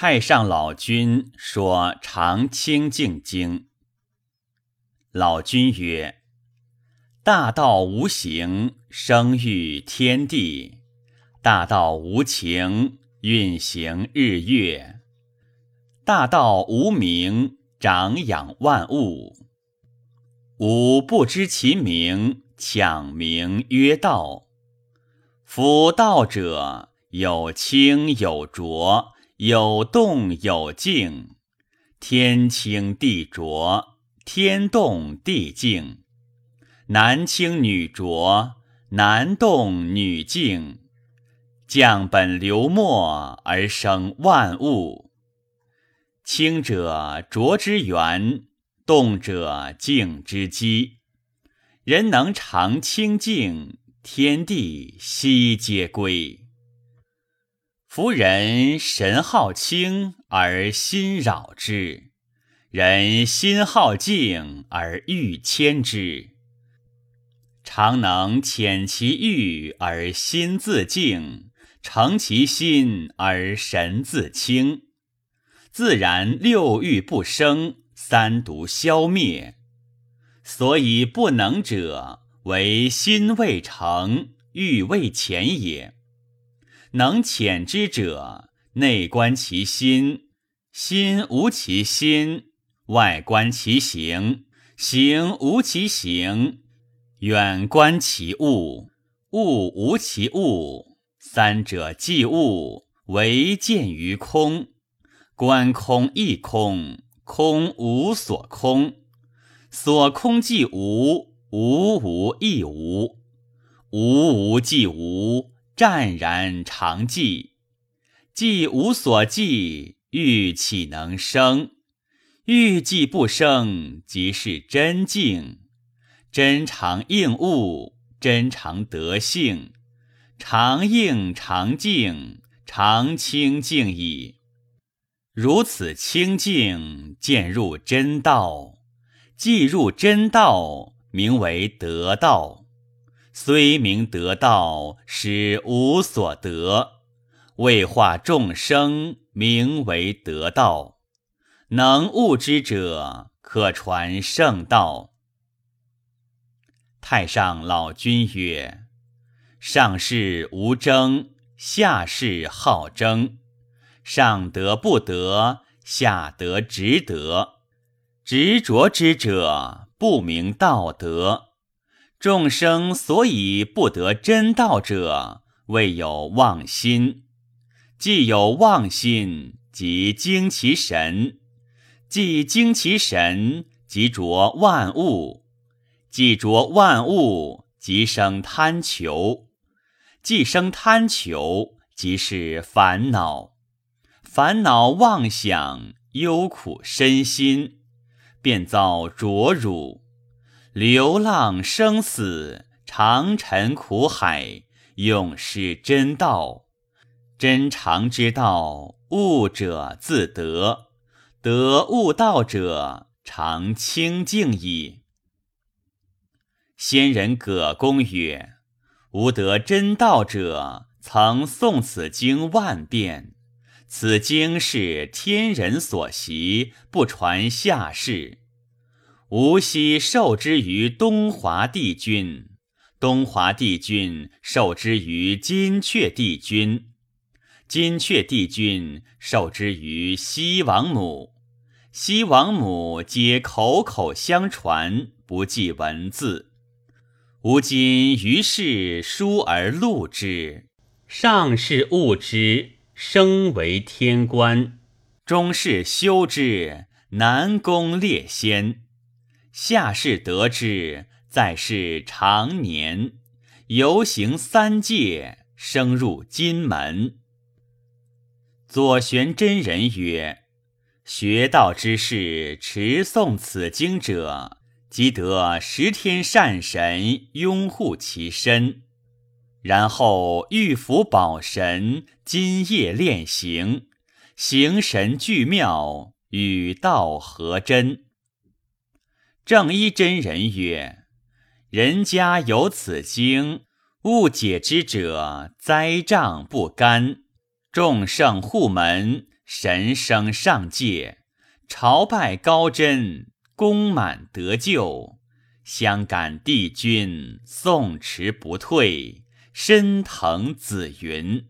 太上老君说《常清净经》。老君曰：“大道无形，生育天地；大道无情，运行日月；大道无名，长养万物。吾不知其名，抢名曰道。夫道者，有清有浊。”有动有静，天清地浊，天动地静；男清女浊，男动女静。降本流末而生万物。清者浊之源，动者静之基。人能常清静，天地悉皆归。夫人神好清而心扰之，人心好静而欲牵之。常能遣其欲而心自静，诚其心而神自清，自然六欲不生，三毒消灭。所以不能者，为心未成，欲未遣也。能遣之者，内观其心，心无其心；外观其形，形无其形；远观其物，物无其物。三者既物，唯见于空。观空亦空，空无所空。所空即无，无无亦无，无无即无。湛然常寂，既无所寂，欲岂能生？欲既不生，即是真静。真常应物，真常德性，常应常静，常清静矣。如此清净，渐入真道。既入真道，名为得道。虽名得道，实无所得；为化众生，名为得道。能悟之者，可传圣道。太上老君曰：“上士无争，下士好争。上德不得，下德值得。执着之者，不明道德。”众生所以不得真道者，未有妄心。既有妄心，即惊其神；既惊其神，即着万物；既着万物，即生贪求；既生贪求，即是烦恼。烦恼妄想，忧苦身心，便造浊辱。流浪生死，长沉苦海，永失真道。真常之道，悟者自得；得悟道者，常清净矣。先人葛公曰：“吾得真道者，曾诵此经万遍。此经是天人所习，不传下世。”吾昔受之于东华帝君，东华帝君受之于金阙帝君，金阙帝君受之于西王母，西王母皆口口相传，不记文字。吾今于是书而录之，上士悟之，升为天官；中士修之，南宫列仙。下士得之，在世长年，游行三界，升入金门。左玄真人曰：“学道之士，持诵此经者，即得十天善神拥护其身，然后玉符宝神，今夜练行，行神具妙，与道合真。”正一真人曰：“人家有此经，误解之者，灾障不干；众圣护门，神生上界，朝拜高真，功满得救，相感帝君，颂持不退，身腾紫云。